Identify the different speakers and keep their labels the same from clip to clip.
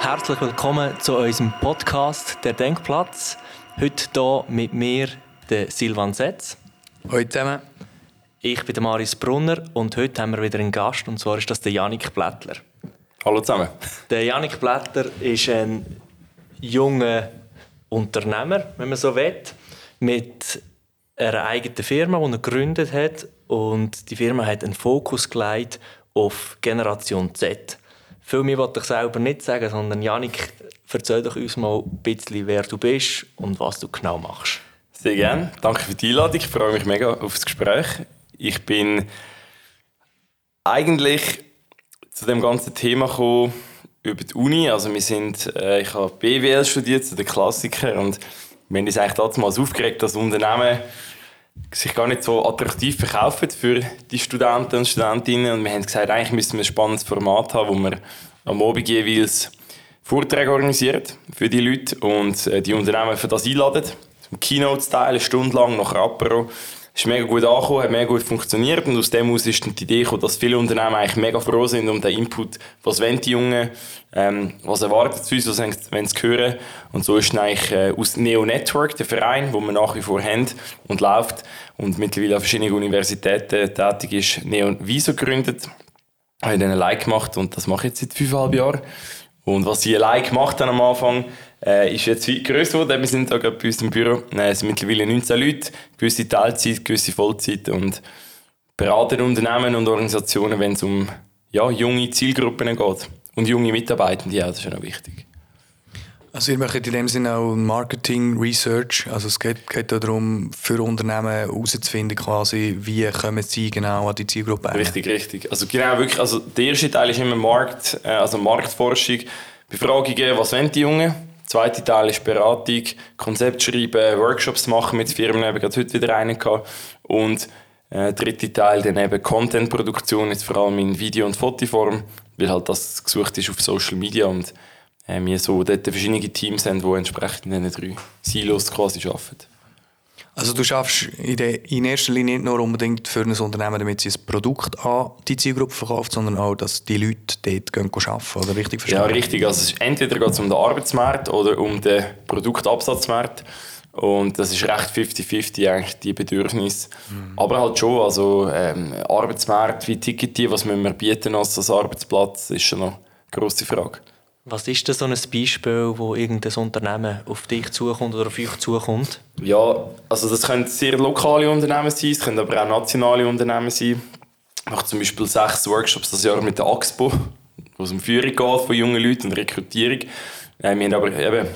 Speaker 1: Herzlich willkommen zu unserem Podcast «Der Denkplatz». Heute hier mit mir, der Silvan Setz.
Speaker 2: Hallo zusammen.
Speaker 1: Ich bin der Maris Brunner und heute haben wir wieder einen Gast, und zwar ist das der Janik Blättler.
Speaker 3: Hallo zusammen.
Speaker 1: Der Janik Blättler ist ein junger Unternehmer, wenn man so will, mit einer eigenen Firma, die er gegründet hat. Und die Firma hat einen Fokus gelegt auf Generation Z. Viel mehr wollte ich selber nicht sagen, sondern Janik, erzähl doch uns mal ein bisschen, wer du bist und was du genau machst.
Speaker 3: Sehr gerne. Danke für die Einladung. Ich freue mich mega auf das Gespräch. Ich bin eigentlich zu dem ganzen Thema gekommen über die Uni. Also wir sind, äh, ich habe BWL studiert, zu den Klassikern und wir haben uns eigentlich damals aufgeregt, dass Unternehmen sich gar nicht so attraktiv verkaufen für die Studenten und Studentinnen. Und wir haben gesagt, eigentlich müssen wir ein spannendes Format haben, wo wir am Abend jeweils Vorträge organisieren für die Leute und äh, die Unternehmen für das einladen. Zum Keynote-Style, eine Stunde lang nach Apero ist mega gut angekommen, hat mega gut funktioniert und aus dem aus ist die Idee gekommen, dass viele Unternehmen eigentlich mega froh sind um den Input, was wollen die Jungen, ähm, was erwartet sie uns, was wollen sie hören. Und so ist eigentlich äh, aus Neo Network, der Verein, wo wir nach wie vor haben und läuft und mittlerweile an verschiedenen Universitäten tätig ist, Neo Viso gegründet, habe dann allein gemacht und das mache ich jetzt seit fünfeinhalb Jahren. Und was ich allein gemacht habe am Anfang, äh, ist jetzt weit grösser geworden. Wir sind da bei uns im Büro. Äh, es sind mittlerweile 19 Leute, gewisse Teilzeit, gewisse Vollzeit und beraten Unternehmen und Organisationen, wenn es um ja, junge Zielgruppen geht. Und junge Mitarbeitende, ja, das ist auch wichtig.
Speaker 2: Also ihr macht in dem Sinne auch Marketing, Research, also es geht, geht darum, für Unternehmen herauszufinden quasi, wie kommen sie genau an die Zielgruppe
Speaker 3: Richtig, richtig. Also genau, wirklich, also der erste Teil ist immer Markt, äh, also Marktforschung, Befragungen, was wollen die Jungen? Zweite Teil ist Beratung, Konzept schreiben, Workshops machen mit Firmen, ich gerade heute wieder einen gehabt. Und äh, dritte Teil dann eben Contentproduktion, jetzt vor allem in Video- und Fotoform, weil halt das gesucht ist auf Social Media und äh, wir so dort verschiedene Teams haben, die entsprechend in diesen drei Silos quasi arbeiten.
Speaker 2: Also du schaffst in, in, erster Linie nicht nur unbedingt für ein Unternehmen, damit sie ein Produkt an die Zielgruppe verkauft, sondern auch, dass die Leute dort gehen arbeiten, oder richtig
Speaker 3: verstehen? Ja, richtig. Also entweder geht es um den Arbeitsmarkt oder um den Produktabsatzmarkt. Und das ist recht 50-50 eigentlich, die Bedürfnisse. Mhm. Aber halt schon, also ähm, Arbeitsmarkt wie Ticket, was müssen wir bieten als, als Arbeitsplatz, ist schon noch eine grosse Frage.
Speaker 1: Was ist denn so ein Beispiel, wo irgendein Unternehmen auf dich zukommt oder auf euch zukommt?
Speaker 3: Ja, also das können sehr lokale Unternehmen sein, es können aber auch nationale Unternehmen sein. Ich mache zum Beispiel sechs Workshops das Jahr mit der AXPO, wo es um Führung geht von jungen Leuten und Rekrutierung. Wir haben aber eben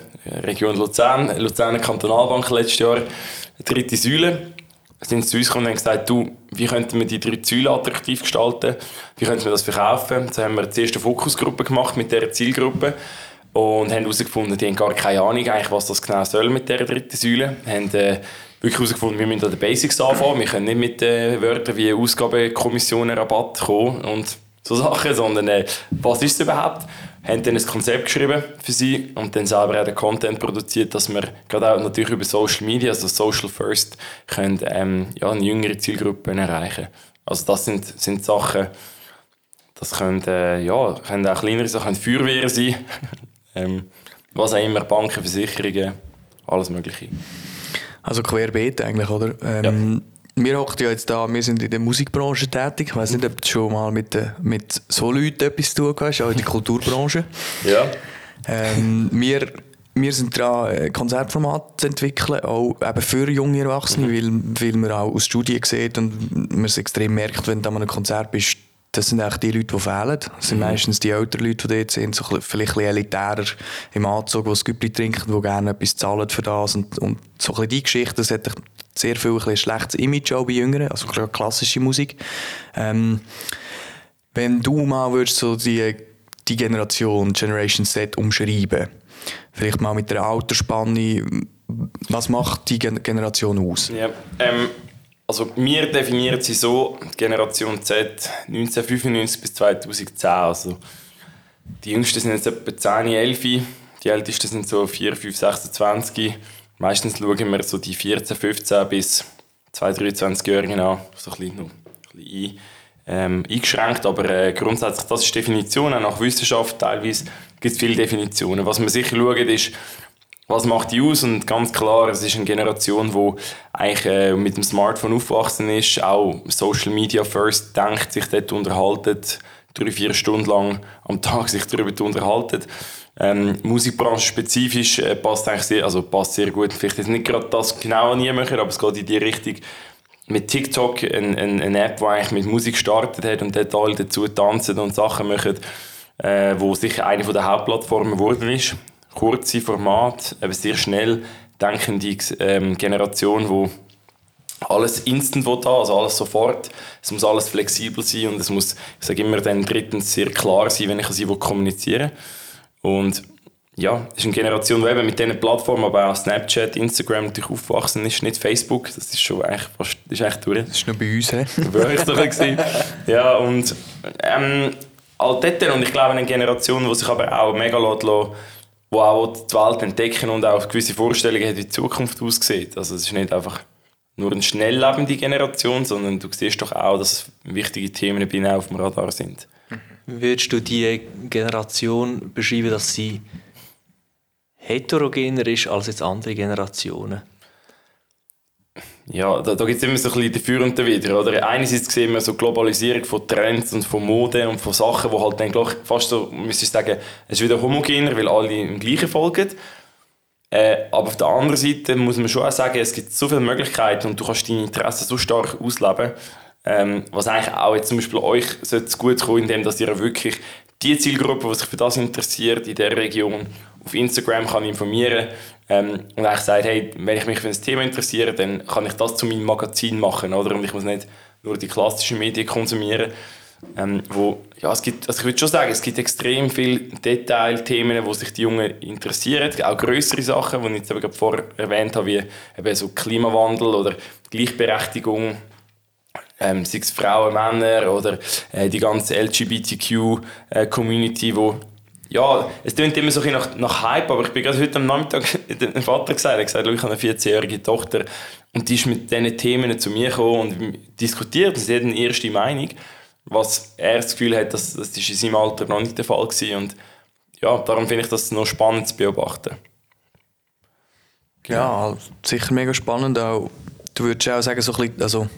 Speaker 3: Region Luzern, Luzerner Kantonalbank letztes Jahr, dritte Säule sind zu uns gekommen und haben gesagt, du, wie könnten wir die drei Ziele attraktiv gestalten? Wie könnten wir das verkaufen? So haben wir die erste Fokusgruppe gemacht mit dieser Zielgruppe und haben herausgefunden, die haben gar keine Ahnung, eigentlich, was das genau soll mit dieser dritten Säule. Wir haben äh, wirklich herausgefunden, wir müssen an den Basics anfangen. Wir können nicht mit äh, Wörtern wie Ausgabekommissionen, Rabatt kommen und so Sachen, sondern äh, was ist es überhaupt? Haben dann ein Konzept geschrieben für sie und dann selber auch den Content produziert, dass wir gerade auch natürlich über Social Media, also Social First, können, ähm, ja, eine jüngere Zielgruppe erreichen. Also das sind, sind Sachen, das können, äh, ja, können auch kleinere Sachen, Feuerwehren sein, ähm, was auch immer, Banken, Versicherungen, alles mögliche.
Speaker 2: Also querbeet eigentlich, oder? Ähm, ja wir hocken ja jetzt da, wir sind in der Musikbranche tätig. Ich weiß nicht, ob du schon mal mit, mit so Leuten etwas zu tun hast, auch in der Kulturbranche.
Speaker 3: Ja.
Speaker 2: Ähm, wir, wir sind dran, Konzertformat zu entwickeln, auch eben für junge Erwachsene, mhm. weil, weil man auch aus Studien sieht und man es extrem merkt, wenn du an einem Konzert bist, das sind eigentlich die Leute, die fehlen. Das sind mhm. meistens die älteren Leute, die dort sind, so vielleicht ein bisschen elitärer im Anzug, die das Güppli trinken, die gerne etwas zahlen für das. Und, und so ein bisschen die Geschichte, das hat sehr viel ein schlechtes Image auch bei Jüngeren, also klassische Musik. Ähm, wenn du mal würdest so die, die Generation, Generation Z umschreiben, vielleicht mal mit der Altersspanne, was macht die Generation aus?
Speaker 3: Ja, ähm, also wir definieren sie so, Generation Z 1995 bis 2010, also die Jüngsten sind jetzt etwa 10, 11, die Ältesten sind so 4, 5, 26, Meistens schauen wir so die 14, 15 bis 23-Jährigen an, so ein bisschen, noch, ein bisschen ähm, eingeschränkt, aber äh, grundsätzlich, das ist Definition, auch nach Wissenschaft teilweise gibt es viele Definitionen. Was man sicher schaut, ist, was macht die aus? Und ganz klar, es ist eine Generation, die eigentlich äh, mit dem Smartphone aufgewachsen ist, auch Social Media first denkt, sich dort unterhaltet, drei, vier Stunden lang am Tag sich darüber unterhalten. Ähm, Musikbranche spezifisch äh, passt eigentlich sehr, also passt sehr gut. Vielleicht ist nicht gerade das genau an machen, aber es geht in die Richtung. Mit TikTok, eine, eine, eine App, die eigentlich mit Musik gestartet hat und dort alle dazu tanzen und Sachen machen, äh, wo sicher eine der Hauptplattformen geworden ist. Kurze Format, eben sehr schnell denkende ähm, Generation, die alles instant haben, also alles sofort. Es muss alles flexibel sein und es muss, ich sage immer dann drittens, sehr klar sein, wenn ich sie kommunizieren will. Und ja, es ist eine Generation, die eben mit diesen Plattformen, aber auch Snapchat, Instagram natürlich aufgewachsen ist, nicht Facebook, das ist schon eigentlich fast, das ist eigentlich durch.
Speaker 2: Das ist nur bei uns, hä?
Speaker 3: Euch doch gesehen. Ja, und ähm, all dort, und ich glaube, eine Generation, die sich aber auch mega lässt, die auch die Welt entdecken und auch gewisse Vorstellungen hat, wie die Zukunft aussieht. Also es ist nicht einfach nur eine schnelllebende Generation, sondern du siehst doch auch, dass wichtige Themen bei ihnen auf dem Radar sind.
Speaker 1: Würdest du die Generation beschreiben, dass sie heterogener ist als jetzt andere Generationen?
Speaker 3: Ja, da, da gibt es immer so ein bisschen dafür und dawider. Oder? Einerseits sehen wir so Globalisierung von Trends und von Mode und von Sachen, die halt dann gleich fast so, müsste ich sagen, es ist wieder homogener, weil alle im gleichen folgen. Äh, aber auf der anderen Seite muss man schon auch sagen, es gibt so viele Möglichkeiten und du kannst deine Interessen so stark ausleben, ähm, was eigentlich auch jetzt zum Beispiel euch sollte gut kommen, indem dass ihr wirklich die Zielgruppe, die sich für das interessiert, in der Region auf Instagram kann informieren ähm, und eigentlich sagt, hey, wenn ich mich für ein Thema interessiere, dann kann ich das zu meinem Magazin machen, oder? Und ich muss nicht nur die klassischen Medien konsumieren. Ähm, wo, ja, es gibt, also ich würde schon sagen, es gibt extrem viele Detailthemen, wo sich die Jungen interessieren, auch größere Sachen, die ich jetzt eben vorher erwähnt habe, wie eben so Klimawandel oder Gleichberechtigung, ähm, sei es Frauen, Männer oder äh, die ganze LGBTQ-Community, äh, wo ja, es klingt immer so ein nach, nach Hype, aber ich bin gerade heute am Nachmittag dem Vater gesagt, er gesagt, ich habe eine 14-jährige Tochter und die ist mit diesen Themen zu mir gekommen und diskutiert, das ist eine erste Meinung was er das Gefühl hat, dass das ist in seinem Alter noch nicht der Fall war. Und ja, darum finde ich das noch spannend zu beobachten.
Speaker 2: Genau. Ja, sicher mega spannend. Auch, du würdest auch sagen, so ein bisschen, also,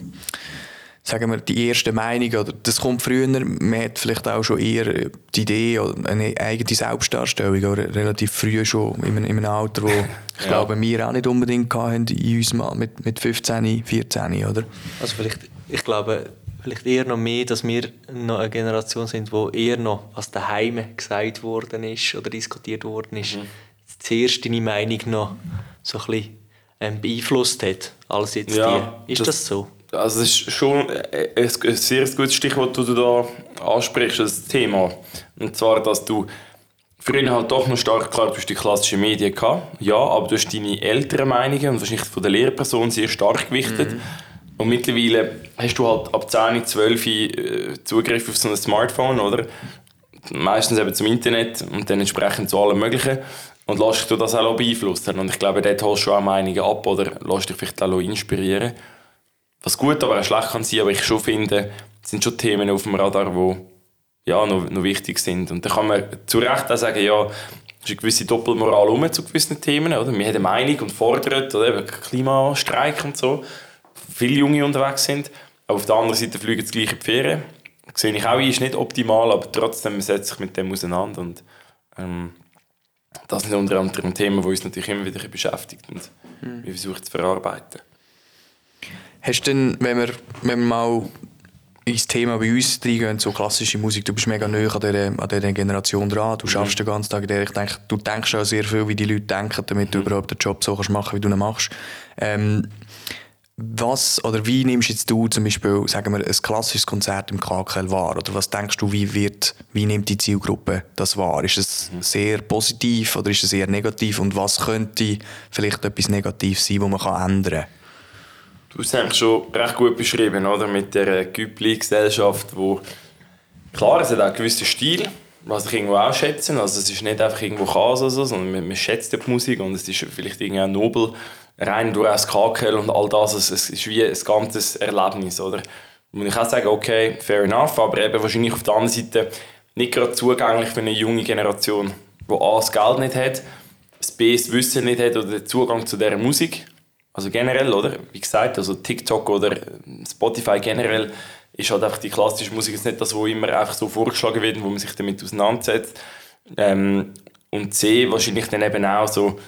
Speaker 2: sagen wir, die erste Meinung, oder das kommt früher, man hat vielleicht auch schon eher die Idee oder eine eigene Selbstdarstellung, oder relativ früh schon, in einem, in einem Alter, wo ich ja. glaube, wir auch nicht unbedingt hatten in uns mal mit, mit 15, 14, oder?
Speaker 1: Also vielleicht, ich glaube, vielleicht eher noch mehr, dass wir noch eine Generation sind, wo eher noch was daheim gesagt worden ist oder diskutiert worden ist, mhm. zuerst deine Meinung noch so ein bisschen ähm, beeinflusst hat, als jetzt ja, die. Ist das, das, so?
Speaker 3: Also es ist schon ein, ein sehr gutes Stichwort, das du da ansprichst, das Thema. Und zwar, dass du früher halt doch noch stark, klar, du hast die klassischen Medien gehabt, ja, aber du hast deine älteren Meinungen und wahrscheinlich von der Lehrperson sehr stark gewichtet. Mhm und mittlerweile hast du halt ab 10, 12 äh, Zugriff auf so ein Smartphone, oder? Meistens eben zum Internet und dann entsprechend zu allem Möglichen. Und lässt dich das auch beeinflussen. Und ich glaube, dort holst du auch Meinungen ab oder lässt dich vielleicht auch inspirieren. Was gut, aber auch schlecht kann sein, aber ich schon finde, es sind schon Themen auf dem Radar, die ja, noch, noch wichtig sind. Und da kann man zu Recht auch sagen, ja, es ist eine gewisse Doppelmoral um zu gewissen Themen. Oder? Wir haben eine Meinung und fordern, oder eben Klimastreik und so viele Junge unterwegs sind. Aber auf der anderen Seite fliegen das gleiche die Ferien. Das sehe ich auch, ist nicht optimal, aber trotzdem setzt sich mit dem auseinander. Und, ähm, das sind unter anderem Themen, die uns natürlich immer wieder beschäftigt und mhm. wir versuchen zu verarbeiten.
Speaker 2: Hast du denn, wenn wir, wenn wir mal ins Thema bei uns reingehen, so klassische Musik, du bist mega nah an dieser, an dieser Generation dran, du schaffst mhm. den ganzen Tag in der, ich denke, du denkst auch sehr viel, wie die Leute denken, damit mhm. du überhaupt den Job so kannst machen, wie du ihn machst. Ähm, was oder wie nimmst jetzt du zum Beispiel, sagen wir, ein klassisches Konzert im KKL wahr? Oder was denkst du, wie, wird, wie nimmt die Zielgruppe das wahr? Ist es mhm. sehr positiv oder ist es eher negativ? Und was könnte vielleicht etwas negativ sein, was man kann ändern kann?
Speaker 3: Du hast es eigentlich schon recht gut beschrieben, oder? Mit der Güppli-Gesellschaft, wo klar, es hat auch einen gewissen Stil, was ich irgendwo auch schätze. Also es ist nicht einfach irgendwo Chaos oder so, sondern man, man schätzt die Musik und es ist vielleicht irgendwie auch nobel, rein durch das Kakel und all das, es, es ist wie ein ganzes Erlebnis, oder? Und ich auch sagen, okay, fair enough, aber eben wahrscheinlich auf der anderen Seite nicht gerade zugänglich für eine junge Generation, die A, das Geld nicht hat, das B, das Wissen nicht hat oder den Zugang zu dieser Musik. Also generell, oder? Wie gesagt, also TikTok oder Spotify generell ist halt einfach die klassische Musik ist nicht das, wo immer einfach so vorgeschlagen wird, wo man sich damit auseinandersetzt. Ähm, und C, wahrscheinlich dann eben auch so,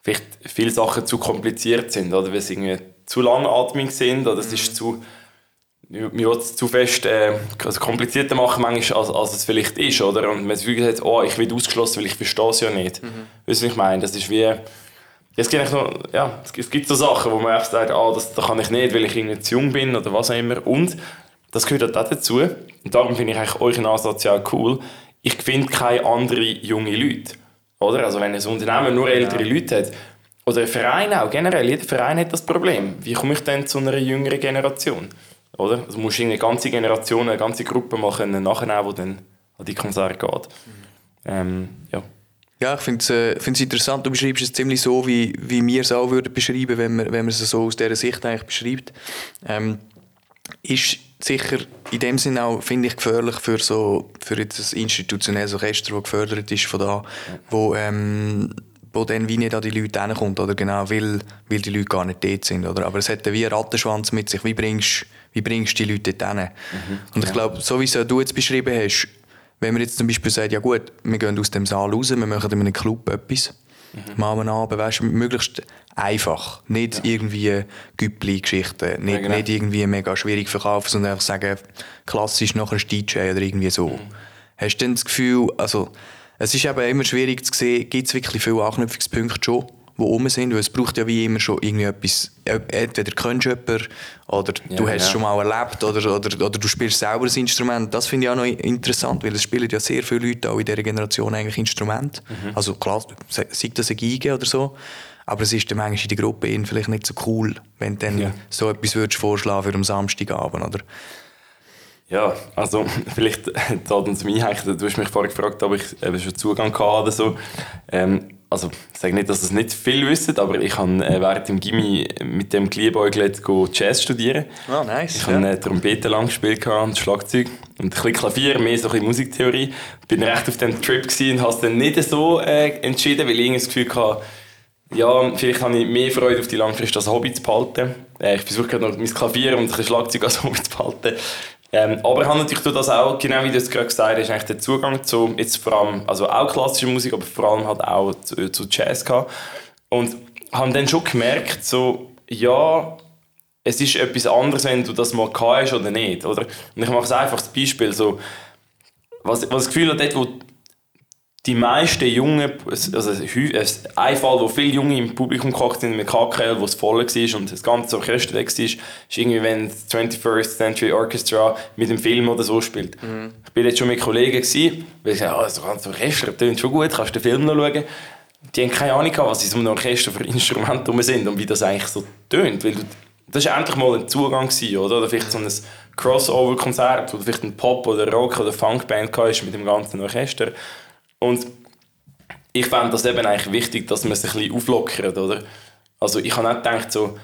Speaker 3: vielleicht viele Sachen zu kompliziert sind, oder? Weil sie irgendwie zu langatmig sind, oder es ist zu mir es zu fest äh, also komplizierter machen, manchmal, als, als es vielleicht ist, oder? Und man das Gefühl hat, oh, ich werde ausgeschlossen, weil ich verstehe es ja nicht. Mhm. Weißt du, was ich meine? Das ist wie... Es gibt, noch, ja, es gibt so Sachen, wo man einfach sagt, ah, das, das kann ich nicht, weil ich irgendwie zu jung bin oder was auch immer. Und das gehört halt auch dazu. Und darum finde ich eigentlich euren Ansatz ja auch cool. Ich finde keine anderen junge Leute. Oder? Also wenn ein Unternehmen nur ältere ja. Leute hat, oder ein Verein auch, generell, jeder Verein hat das Problem. Wie komme ich denn zu einer jüngeren Generation? Oder? Also musst du eine ganze Generation, eine ganze Gruppe machen, nachher die dann an die Konzerte geht. Ähm, ja.
Speaker 2: Ja, ich finde es äh, interessant. Du beschreibst es ziemlich so, wie, wie wir es auch würden beschreiben, wenn man, wenn man es so aus dieser Sicht eigentlich beschreibt. Ähm, ist sicher in dem Sinne auch, finde ich, gefährlich für so für das institutionelles Orchester, das gefördert ist von da, wo ähm, wo dann wie nicht an die Leute hinkommt, oder genau, weil, weil die Leute gar nicht dort sind, oder? Aber es hat wie einen Rattenschwanz mit sich, wie bringst, wie bringst du die Leute dort hin? Mhm, und ich glaube, so wie es du jetzt beschrieben hast, wenn man jetzt zum Beispiel sagt, ja gut, wir gehen aus dem Saal raus, wir machen in einem Club etwas, mhm. machen einen Abend, weißt, möglichst einfach, nicht ja. irgendwie Güppli-Geschichten, nicht, ja, genau. nicht irgendwie mega schwierig verkaufen, sondern einfach sagen, klassisch nachher ein DJ oder irgendwie so. Mhm. Hast du denn das Gefühl, also es ist eben immer schwierig zu sehen, gibt es wirklich viele Anknüpfungspunkte schon, die rum sind, weil es braucht ja wie immer schon irgendwie etwas, entweder kennst du jemanden oder ja, du hast es ja. schon mal erlebt oder, oder, oder du spielst selber ein Instrument. Das finde ich auch noch interessant, weil es spielen ja sehr viele Leute auch in dieser Generation eigentlich Instrumente. Mhm. Also klar, sei das eine Geige oder so, aber es ist dann manchmal in der Gruppe vielleicht nicht so cool, wenn du dann ja. so etwas würdest vorschlagen für am Samstagabend, oder?
Speaker 3: Ja, also vielleicht zahlt uns mich Du hast mich vorher gefragt, ob ich eben schon Zugang hatte oder so. Ähm, also ich sage nicht, dass das nicht viel wissen, aber ich habe äh, während dem Gimmi mit dem Klienbeuglet Jazz studieren.
Speaker 2: Oh, nice.
Speaker 3: Ich ja. habe äh, Trompete lang gespielt und Schlagzeug und ein bisschen Klavier, mehr so ein Musiktheorie. Bin recht auf dem Trip und habe es dann nicht so äh, entschieden, weil ich das Gefühl hatte, ja, vielleicht habe ich mehr Freude auf die Langfrist als Hobby zu behalten. Äh, ich versuche gerade noch mein Klavier und ein Schlagzeug als Hobby zu behalten. Ähm, aber ich habe natürlich das auch, genau wie du es gerade gesagt hast, eigentlich den Zugang zu, jetzt vor allem, also auch klassische Musik, aber vor allem halt auch zu, zu Jazz gehabt. Und habe dann schon gemerkt, so, ja, es ist etwas anderes, wenn du das mal hast oder nicht, oder? Und ich mache es einfach das Beispiel, so, was, was das Gefühl hat, dort, wo die meisten Jungen, also ein Fall, wo viele Junge im Publikum gekocht sind mit KKL, wo es voll war und das ganze Orchester weg war, ist irgendwie, wenn das 21st Century Orchestra mit dem Film oder so spielt. Mhm. Ich bin jetzt schon mit Kollegen gewesen, weil ich gesagt oh, das ganze Orchester tönt schon gut, kannst du den Film noch schauen? Die haben keine Ahnung was in so einem Orchester für Instrumente sind und wie das eigentlich so tönt, weil das war endlich mal ein Zugang gewesen, oder? Oder vielleicht so ein Crossover-Konzert, wo du vielleicht ein Pop- oder Rock- oder Funkband hast mit dem ganzen Orchester und ich fände das eben eigentlich wichtig, dass man es ein bisschen auflockert, oder? Also ich habe nicht gedacht so,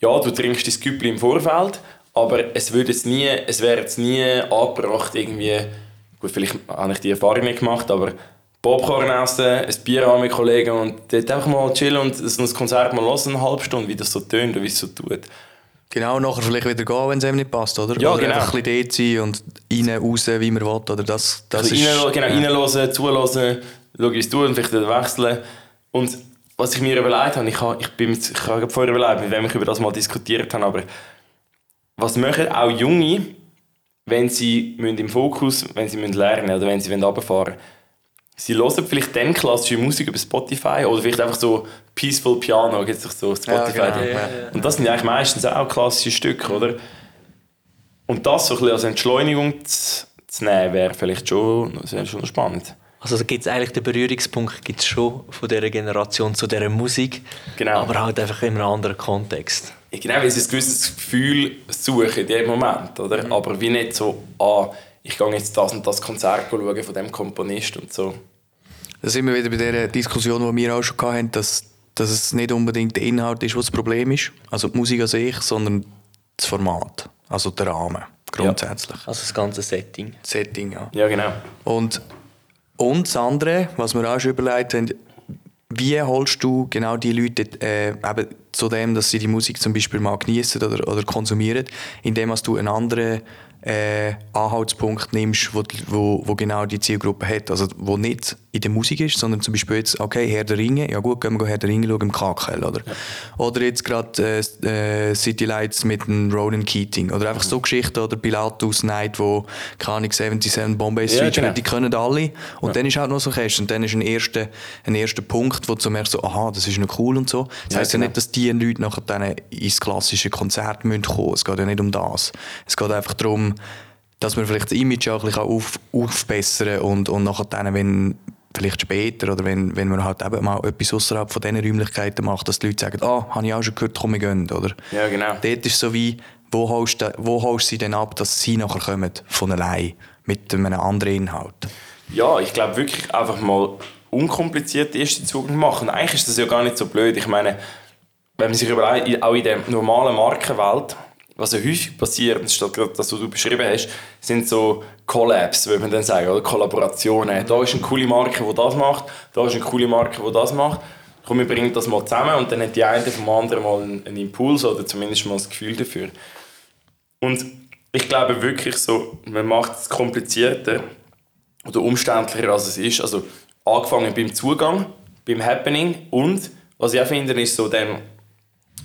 Speaker 3: ja, du trinkst dein Küppli im Vorfeld, aber es, würde jetzt nie, es wäre jetzt nie angebracht, irgendwie, gut, vielleicht habe ich die Erfahrung nicht gemacht, aber Popcorn essen, ein Bier haben mit Kollegen und dort einfach mal chillen und ein Konzert mal hören, eine halbe Stunde, wie das so tönt und wie es so tut.
Speaker 2: Genau, nachher vielleicht wieder gehen, wenn es einem nicht passt, oder?
Speaker 3: Ja,
Speaker 2: oder
Speaker 3: genau.
Speaker 2: Einfach ein bisschen dort sein und rein, raus, wie man will, oder? Das, das
Speaker 3: also ist... Rein, genau, ja. reinhören, zuhören, schauen, wie es tut und vielleicht wieder wechseln. Und was ich mir überlegt habe, ich habe, ich bin mit, ich habe vorher überlegt, mit wem ich über das mal diskutiert habe, aber was machen auch Junge, wenn sie im Fokus, wenn sie lernen oder wenn sie runterfahren wollen? Sie hören vielleicht dann klassische Musik über Spotify oder vielleicht einfach so Peaceful Piano, gibt es so Spotify. Ja, genau. ja, ja, Und das sind eigentlich meistens auch klassische Stücke, oder? Und das so ein bisschen als Entschleunigung zu, zu nehmen, wäre vielleicht schon, wäre schon spannend.
Speaker 1: Also gibt es eigentlich den Berührungspunkt gibt's schon von dieser Generation zu dieser Musik,
Speaker 3: genau.
Speaker 1: aber halt einfach in einem anderen Kontext.
Speaker 3: Ja, genau, weil sie ein gewisses Gefühl suchen in dem Moment, oder? Mhm. Aber wie nicht so, ah, ich gehe jetzt das und das Konzert schauen von dem Komponist und so.
Speaker 2: Da sind wir wieder bei der Diskussion, die wir auch schon hatten, dass dass es nicht unbedingt der Inhalt ist, was das Problem ist, also die Musik an sich, sondern das Format, also der Rahmen grundsätzlich.
Speaker 1: Also das ganze Setting.
Speaker 2: Setting, ja.
Speaker 3: Ja, genau.
Speaker 2: Und, und das andere, was wir auch schon überlegt haben, wie holst du genau die Leute äh, eben zu dem, dass sie die Musik zum Beispiel mal genießen oder, oder konsumieren, indem du einen anderen äh, Anhaltspunkt nimmst, wo, wo, wo genau die Zielgruppe hat. Also wo nicht in der Musik ist, sondern zum Beispiel jetzt, okay, Herr der Ringe, ja gut, gehen wir Herr der Ringe schauen im KKL, oder? Ja. Oder jetzt gerade äh, äh, City Lights mit dem Ronan Keating. Oder einfach so Geschichten, oder Pilatus Night, wo, keine Ahnung, 77 Bombay Street ja, genau. die können alle. Und ja. dann ist halt noch so Käst. Und dann ist ein erster, ein erster Punkt, wo du merkst, so, aha, das ist noch cool und so. Das ja, heisst genau. ja nicht, dass die Leute nachher dann ins klassische Konzert müssen kommen. Es geht ja nicht um das. Es geht einfach darum, dass man vielleicht das Image auch ein bisschen auf, aufbessern und, und nachher dann, wenn vielleicht später oder wenn, wenn man halt eben mal etwas außerhalb von diesen Räumlichkeiten macht, dass die Leute sagen, ah, oh, habe ich auch schon gehört, komm, wir gehen, oder?
Speaker 3: Ja, genau.
Speaker 2: Dort ist so wie, wo holst, du, wo holst du sie denn ab, dass sie nachher kommen, von allein, mit einem anderen Inhalt?
Speaker 3: Ja, ich glaube wirklich einfach mal unkompliziert den ersten Zugang machen. Eigentlich ist das ja gar nicht so blöd. Ich meine, wenn man sich überlegt, auch in der normalen Markenwelt, was ja häufig passiert, statt gerade das, was du beschrieben hast, sind so Collabs, würde man dann sagen, oder Kollaborationen. Da ist eine coole Marke, die das macht, da ist eine coole Marke, die das macht. Komm, wir bringen das mal zusammen und dann hat die eine vom anderen mal einen, Impuls oder zumindest mal ein Gefühl dafür. Und ich glaube wirklich so, man macht es komplizierter oder umständlicher, als es ist. Also angefangen beim Zugang, beim Happening und was ich auch finde, ist so dann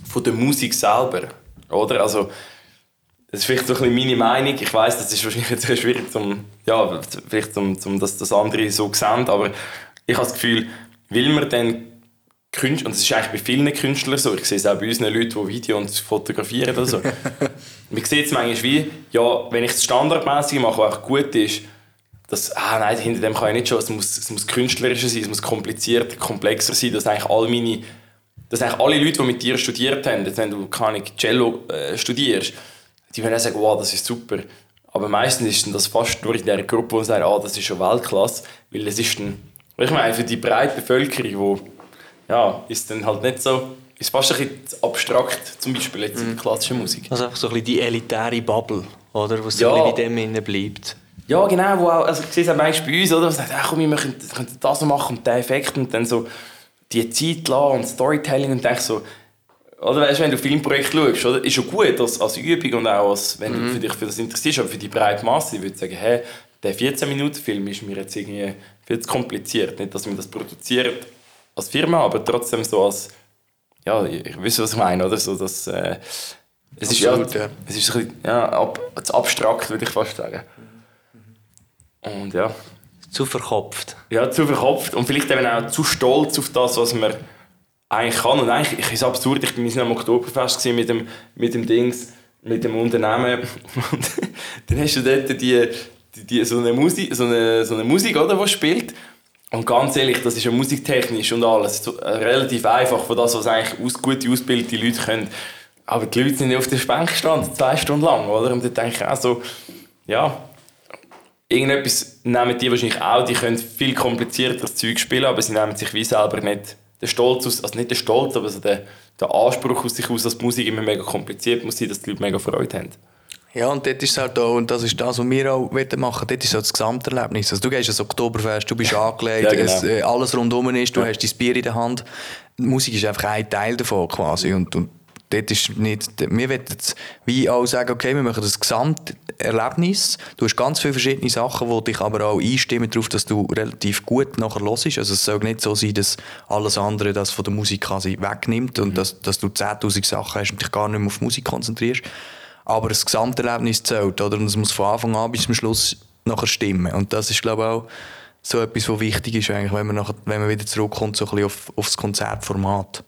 Speaker 3: von der Musik selber. Oder? Also, das ist vielleicht so ein bisschen meine Meinung. Ich weiß, das ist wahrscheinlich sehr schwierig, zum, ja, vielleicht zum, zum, dass das andere so sehen, aber ich habe das Gefühl, will man dann Künstler, und das ist eigentlich bei vielen Künstlern so, ich sehe es auch bei unseren Leuten, die Video und fotografieren oder so. man sieht es manchmal wie, ja, wenn ich es standardmäßig mache, was auch gut ist, dass, ah nein, hinter dem kann ich nicht schon, es muss, es muss künstlerischer sein, es muss komplizierter, komplexer sein, dass eigentlich all meine dass eigentlich alle Leute, die mit dir studiert haben, jetzt, wenn du keine Cello äh, studierst, die werden sagen, wow, das ist super. Aber meistens ist das fast nur in der Gruppe, die sagen, ah, das ist schon Weltklasse, weil es ist dann, ich meine, für die breite Bevölkerung, wo, ja, ist dann halt nicht so, ist fast ein bisschen abstrakt, zum Beispiel jetzt in der mhm. klassischen Musik.
Speaker 1: Also einfach so ein bisschen die elitäre Bubble, oder, was so ja. ein bisschen in dem bleibt.
Speaker 3: Ja, genau, wo auch, also ich sehe es auch manchmal bei uns, oder, man sagt, ah, komm, wir können, können das machen und den Effekt und dann so, die Zeit lassen und Storytelling und denke so, oder weißt, wenn du Filmprojekte schaust, oder, ist schon gut als, als Übung und auch als, wenn mhm. du für dich für das interessierst, aber für die breite Masse, ich würde sagen, hey, der 14-Minuten-Film ist mir jetzt irgendwie viel zu kompliziert. Nicht, dass man das produziert als Firma, aber trotzdem so als, ja, ich weiß, was ich meine, oder? So, dass, äh, es, ist, Absolut, ja, ja. es ist ein bisschen ja, ab, zu abstrakt, würde ich fast sagen. Und ja.
Speaker 1: Zu verkopft.
Speaker 3: Ja, zu verkopft und vielleicht eben auch zu stolz auf das, was man eigentlich kann. Und eigentlich ist es absurd, ich war am Oktoberfest mit dem, mit dem Dings, mit dem Unternehmen und dann hast du dort die, die, die, so, eine Musik, so, eine, so eine Musik, oder, die spielt. Und ganz ehrlich, das ist ja musiktechnisch und alles äh, relativ einfach von das, was eigentlich aus, gute, ausgebildete Leute können. Aber die Leute sind auf der Bank gestanden, zwei Stunden lang, oder? Und dann denke ich auch so, ja, irgendetwas nehmen die wahrscheinlich auch, die können viel komplizierteres Zeug spielen, aber sie nehmen sich wie selber nicht den Stolz aus, also nicht den Stolz, aber so den, den Anspruch aus sich aus, dass die Musik immer mega kompliziert muss sein, dass die Leute mega Freude haben.
Speaker 2: Ja, und dort ist es halt auch, und das ist das, was wir auch machen dort ist so das Gesamterlebnis. Also du gehst ins Oktoberfest, du bist angelegt, ja, genau. es, äh, alles rundum ist, du ja. hast dein Bier in der Hand. Die Musik ist einfach ein Teil davon quasi und, und dort ist nicht, wir wollen jetzt wie auch sagen, okay, wir machen das Gesamterlebnis. Du hast ganz viele verschiedene Sachen, die dich aber auch einstimmen darauf, dass du relativ gut nachher hörst. Also es soll nicht so sein, dass alles andere das von der Musik quasi wegnimmt und mhm. dass, dass du 10'000 Sachen hast und dich gar nicht mehr auf Musik konzentrierst. Aber das Gesamterlebnis zählt, oder? Und es muss von Anfang an bis zum Schluss nachher stimmen. Und das ist, glaube ich, auch so etwas, was wichtig ist, eigentlich, wenn man, nachher, wenn man wieder zurückkommt so ein bisschen auf, auf das Konzertformat.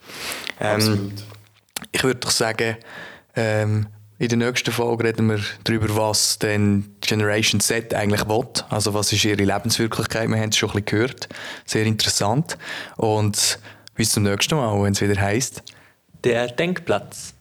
Speaker 2: Ähm, Absolut. Ich würde doch sagen, ähm, in der nächsten Folge reden wir darüber, was denn Generation Z eigentlich will. Also was ist ihre Lebenswirklichkeit? Wir haben es schon ein bisschen gehört. Sehr interessant. Und bis zum nächsten Mal, wenn es wieder heißt
Speaker 1: Der Denkplatz.